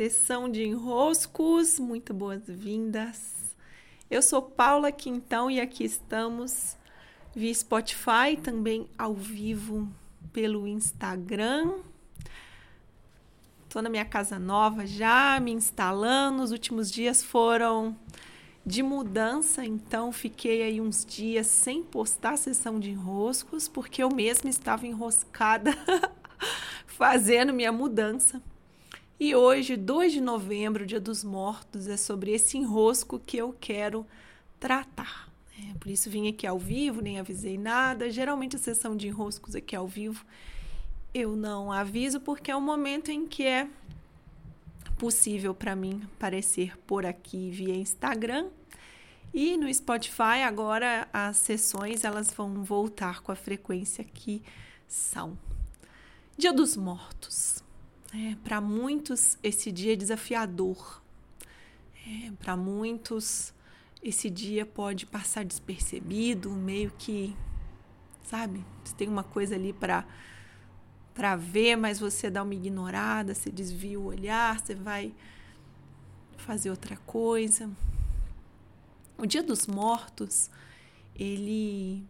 Sessão de enroscos, muito boas-vindas. Eu sou Paula Quintão e aqui estamos via Spotify, também ao vivo pelo Instagram. Estou na minha casa nova já, me instalando. Os últimos dias foram de mudança, então fiquei aí uns dias sem postar a sessão de enroscos, porque eu mesma estava enroscada fazendo minha mudança. E hoje, 2 de novembro, Dia dos Mortos, é sobre esse enrosco que eu quero tratar. É, por isso vim aqui ao vivo, nem avisei nada. Geralmente a sessão de enroscos aqui ao vivo eu não aviso porque é o momento em que é possível para mim aparecer por aqui via Instagram. E no Spotify agora as sessões elas vão voltar com a frequência que são. Dia dos Mortos. É, para muitos, esse dia é desafiador. É, para muitos, esse dia pode passar despercebido, meio que, sabe? Você tem uma coisa ali para para ver, mas você dá uma ignorada, você desvia o olhar, você vai fazer outra coisa. O Dia dos Mortos, ele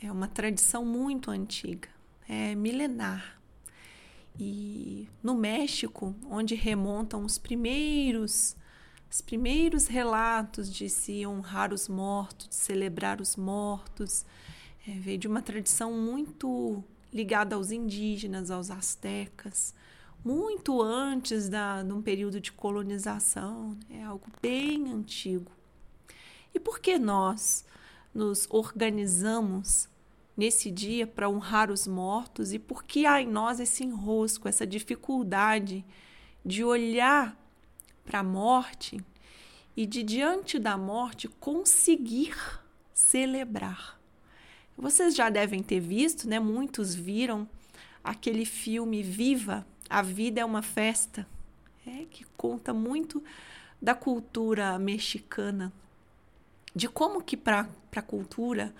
é uma tradição muito antiga, é milenar. E no México, onde remontam os primeiros os primeiros relatos de se honrar os mortos, de celebrar os mortos, é, veio de uma tradição muito ligada aos indígenas, aos astecas, muito antes da, de um período de colonização, é algo bem antigo. E por que nós nos organizamos nesse dia para honrar os mortos e por que há em nós esse enrosco, essa dificuldade de olhar para a morte e de diante da morte conseguir celebrar. Vocês já devem ter visto, né? Muitos viram aquele filme Viva, a vida é uma festa, é, que conta muito da cultura mexicana, de como que para a cultura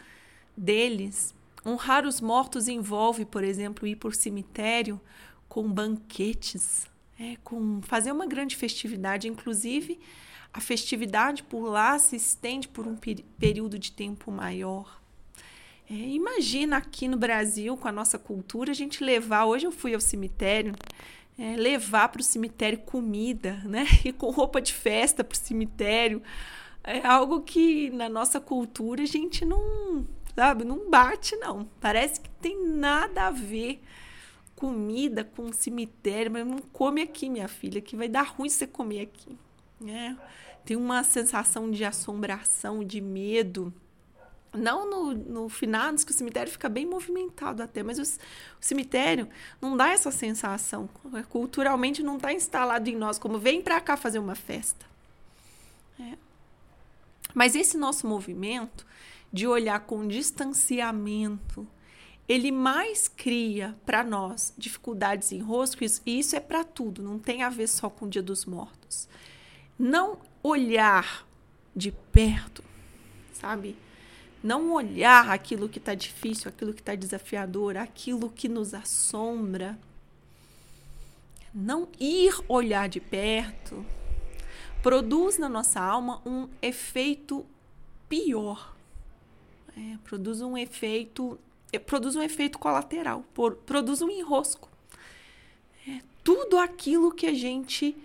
deles Honrar os mortos envolve, por exemplo, ir por cemitério com banquetes, é, com fazer uma grande festividade. Inclusive, a festividade por lá se estende por um período de tempo maior. É, imagina aqui no Brasil, com a nossa cultura, a gente levar. Hoje eu fui ao cemitério, é, levar para o cemitério comida, né? E com roupa de festa para o cemitério. É algo que na nossa cultura a gente não, sabe? Não bate, não. Parece que tem nada a ver comida com cemitério, mas não come aqui, minha filha, que vai dar ruim você comer aqui. Né? Tem uma sensação de assombração, de medo. Não no, no finados, que o cemitério fica bem movimentado até, mas o, o cemitério não dá essa sensação. Culturalmente não está instalado em nós como vem para cá fazer uma festa. É. Mas esse nosso movimento de olhar com distanciamento, ele mais cria para nós dificuldades em roscos, e isso é para tudo, não tem a ver só com o Dia dos Mortos. Não olhar de perto, sabe? Não olhar aquilo que está difícil, aquilo que está desafiador, aquilo que nos assombra. Não ir olhar de perto produz na nossa alma um efeito pior é, produz um efeito, é, produz um efeito colateral, por, produz um enrosco. É, tudo aquilo que a gente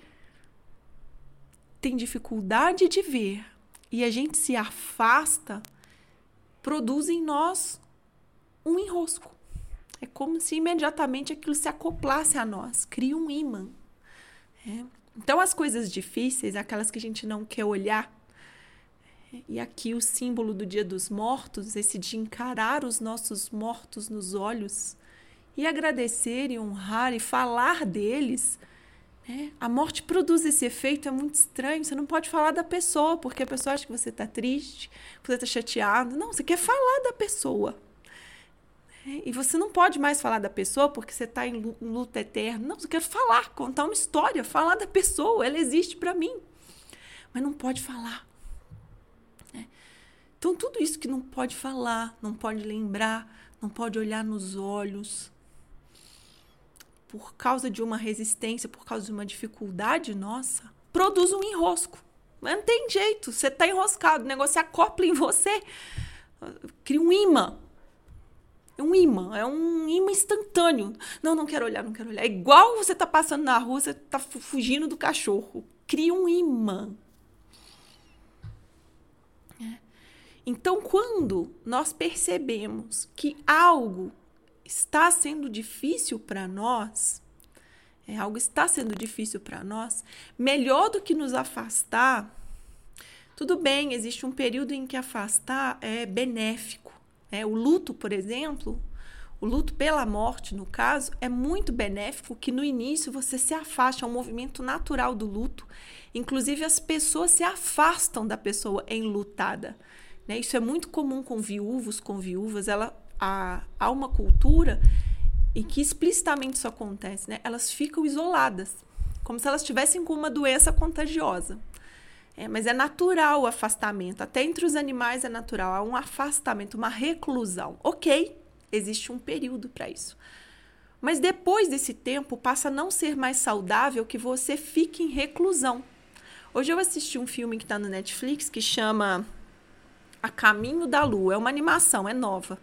tem dificuldade de ver e a gente se afasta, produz em nós um enrosco. É como se imediatamente aquilo se acoplasse a nós, cria um imã. É. Então, as coisas difíceis, aquelas que a gente não quer olhar, e aqui o símbolo do Dia dos Mortos, esse de encarar os nossos mortos nos olhos e agradecer e honrar e falar deles. Né? A morte produz esse efeito, é muito estranho. Você não pode falar da pessoa, porque a pessoa acha que você está triste, que você está chateado. Não, você quer falar da pessoa. Né? E você não pode mais falar da pessoa porque você está em luta eterna. Não, você quer falar, contar uma história, falar da pessoa. Ela existe para mim. Mas não pode falar. Então, tudo isso que não pode falar, não pode lembrar, não pode olhar nos olhos, por causa de uma resistência, por causa de uma dificuldade nossa, produz um enrosco. Mas não tem jeito, você está enroscado, o negócio se acopla em você, cria um imã. É um imã, é um imã instantâneo. Não, não quero olhar, não quero olhar. É igual você tá passando na rua, você tá fugindo do cachorro. Cria um imã. É. Então, quando nós percebemos que algo está sendo difícil para nós, é, algo está sendo difícil para nós, melhor do que nos afastar, tudo bem, existe um período em que afastar é benéfico. Né? O luto, por exemplo, o luto pela morte, no caso, é muito benéfico que no início você se afaste, é um movimento natural do luto. Inclusive, as pessoas se afastam da pessoa enlutada. Né? Isso é muito comum com viúvos, com viúvas. Ela, há, há uma cultura em que explicitamente isso acontece. Né? Elas ficam isoladas, como se elas estivessem com uma doença contagiosa. É, mas é natural o afastamento. Até entre os animais é natural. Há um afastamento, uma reclusão. Ok, existe um período para isso. Mas depois desse tempo, passa a não ser mais saudável que você fique em reclusão. Hoje eu assisti um filme que está no Netflix que chama A Caminho da Lua. É uma animação, é nova.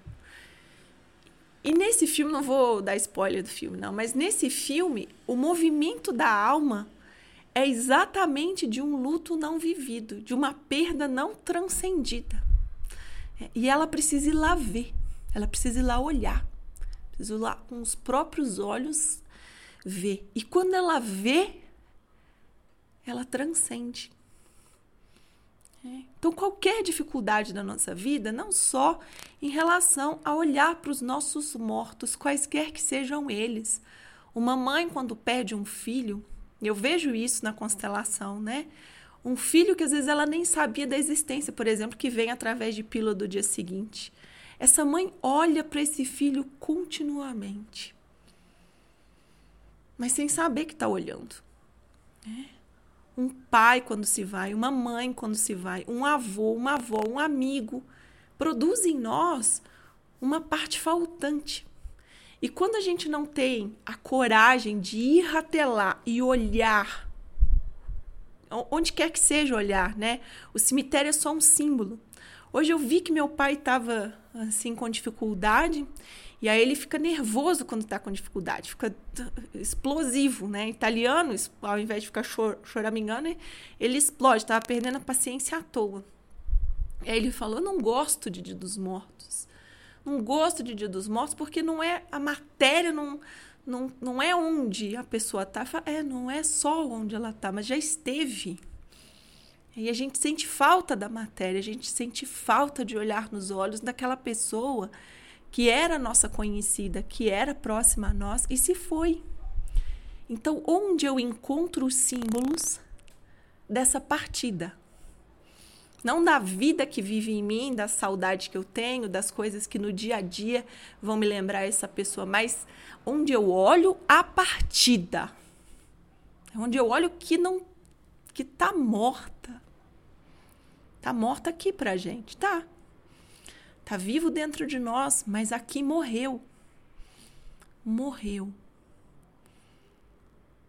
E nesse filme, não vou dar spoiler do filme, não, mas nesse filme, o movimento da alma é exatamente de um luto não vivido, de uma perda não transcendida. E ela precisa ir lá ver, ela precisa ir lá olhar, precisa ir lá com os próprios olhos ver. E quando ela vê, ela transcende. É. Então, qualquer dificuldade da nossa vida, não só em relação a olhar para os nossos mortos, quaisquer que sejam eles. Uma mãe, quando perde um filho, eu vejo isso na constelação, né? Um filho que às vezes ela nem sabia da existência, por exemplo, que vem através de pílula do dia seguinte. Essa mãe olha para esse filho continuamente, mas sem saber que está olhando. Né? Um pai quando se vai, uma mãe quando se vai, um avô, uma avó, um amigo, produz em nós uma parte faltante. E quando a gente não tem a coragem de ir até lá e olhar, onde quer que seja olhar, né? O cemitério é só um símbolo. Hoje eu vi que meu pai estava assim com dificuldade e aí ele fica nervoso quando está com dificuldade, fica explosivo, né? Italiano, ao invés de ficar chor choramingando, ele explode, estava perdendo a paciência à toa. E aí ele falou: Eu não gosto de Dia dos Mortos não gosto de Dia dos Mortos porque não é a matéria, não, não, não é onde a pessoa está. É, não é só onde ela está, mas já esteve. E a gente sente falta da matéria, a gente sente falta de olhar nos olhos daquela pessoa que era nossa conhecida, que era próxima a nós e se foi. Então, onde eu encontro os símbolos dessa partida? Não da vida que vive em mim, da saudade que eu tenho, das coisas que no dia a dia vão me lembrar essa pessoa, mas onde eu olho a partida. Onde eu olho que não que tá morta. Tá morta aqui pra gente, tá? Tá vivo dentro de nós, mas aqui morreu. Morreu.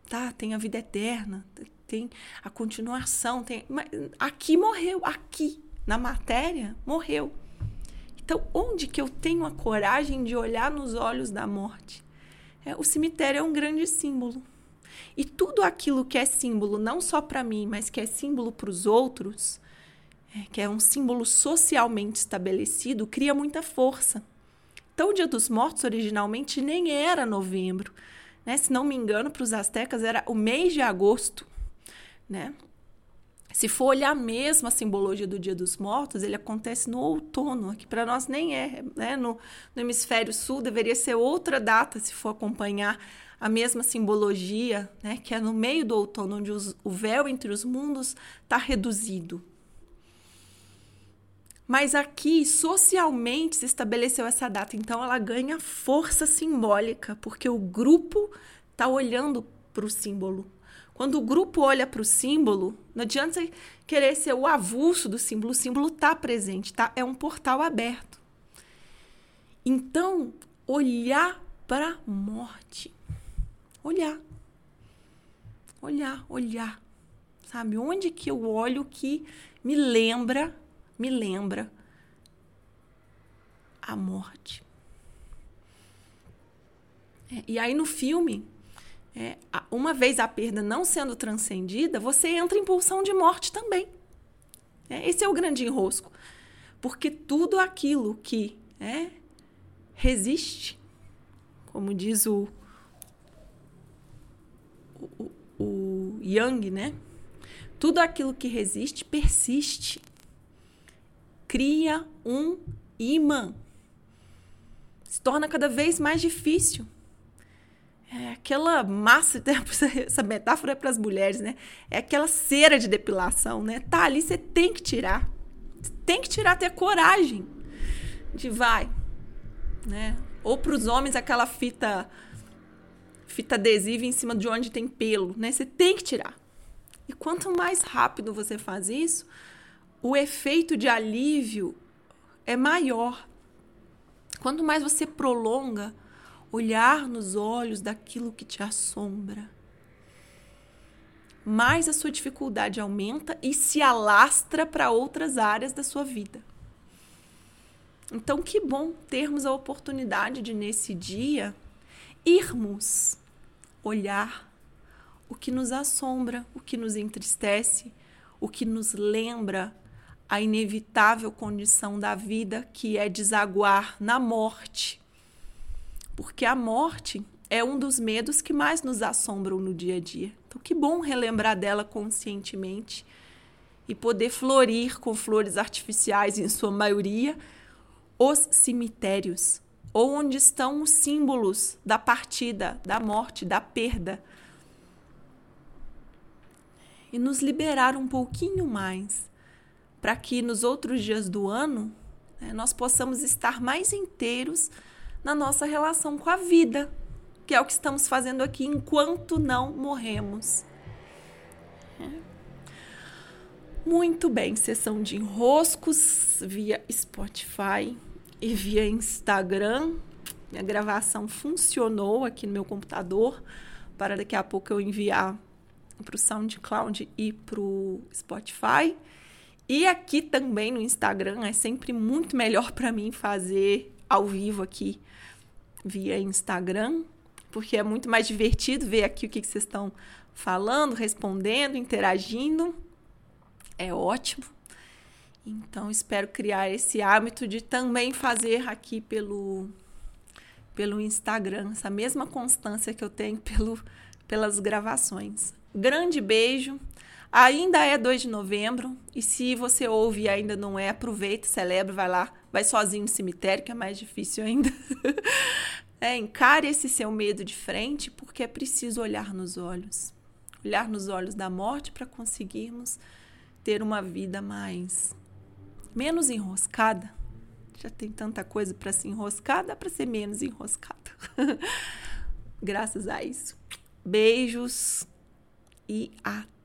Tá, tem a vida eterna, tem a continuação, tem. Mas aqui morreu, aqui, na matéria, morreu. Então, onde que eu tenho a coragem de olhar nos olhos da morte? É, o cemitério é um grande símbolo. E tudo aquilo que é símbolo, não só para mim, mas que é símbolo para os outros, que é um símbolo socialmente estabelecido, cria muita força. Então, o Dia dos Mortos originalmente nem era novembro. Né? Se não me engano, para os astecas era o mês de agosto né? Se for olhar mesmo a simbologia do Dia dos Mortos, ele acontece no outono, que para nós nem é, né? No, no hemisfério sul deveria ser outra data se for acompanhar a mesma simbologia, né? Que é no meio do outono, onde os, o véu entre os mundos está reduzido. Mas aqui, socialmente, se estabeleceu essa data, então ela ganha força simbólica, porque o grupo está olhando para o símbolo quando o grupo olha para o símbolo, não adianta você querer ser o avulso do símbolo, o símbolo está presente, tá? É um portal aberto. Então, olhar para a morte. olhar. Olhar, olhar. Sabe? Onde que eu olho que me lembra, me lembra a morte. É, e aí no filme, é, uma vez a perda não sendo transcendida, você entra em pulsão de morte também. É, esse é o grande enrosco. Porque tudo aquilo que é, resiste, como diz o, o, o Yang, né? Tudo aquilo que resiste persiste. Cria um imã. Se torna cada vez mais difícil. É aquela massa, essa metáfora é para as mulheres, né? É aquela cera de depilação, né? Tá ali, você tem que tirar. tem que tirar, ter coragem de vai, né? Ou para os homens aquela fita fita adesiva em cima de onde tem pelo, né? Você tem que tirar. E quanto mais rápido você faz isso, o efeito de alívio é maior. Quanto mais você prolonga olhar nos olhos daquilo que te assombra, mais a sua dificuldade aumenta e se alastra para outras áreas da sua vida. Então, que bom termos a oportunidade de, nesse dia, irmos olhar o que nos assombra, o que nos entristece, o que nos lembra a inevitável condição da vida que é desaguar na morte. Porque a morte é um dos medos que mais nos assombram no dia a dia. Então, que bom relembrar dela conscientemente e poder florir com flores artificiais, em sua maioria, os cemitérios, ou onde estão os símbolos da partida, da morte, da perda e nos liberar um pouquinho mais, para que nos outros dias do ano né, nós possamos estar mais inteiros na nossa relação com a vida, que é o que estamos fazendo aqui enquanto não morremos. É. Muito bem, sessão de enroscos via Spotify e via Instagram. Minha gravação funcionou aqui no meu computador para daqui a pouco eu enviar para o SoundCloud e para o Spotify. E aqui também no Instagram é sempre muito melhor para mim fazer ao vivo aqui via Instagram, porque é muito mais divertido ver aqui o que, vocês estão falando, respondendo, interagindo. É ótimo. Então, espero criar esse hábito de também fazer aqui pelo, pelo Instagram, essa mesma constância que eu tenho pelo, pelas gravações. Grande beijo. Ainda é 2 de novembro e se você ouve e ainda não é, aproveita, celebra, vai lá, vai sozinho no cemitério, que é mais difícil ainda. é, encare esse seu medo de frente, porque é preciso olhar nos olhos. Olhar nos olhos da morte para conseguirmos ter uma vida mais menos enroscada. Já tem tanta coisa para se enroscar, dá para ser menos enroscada. Graças a isso. Beijos e até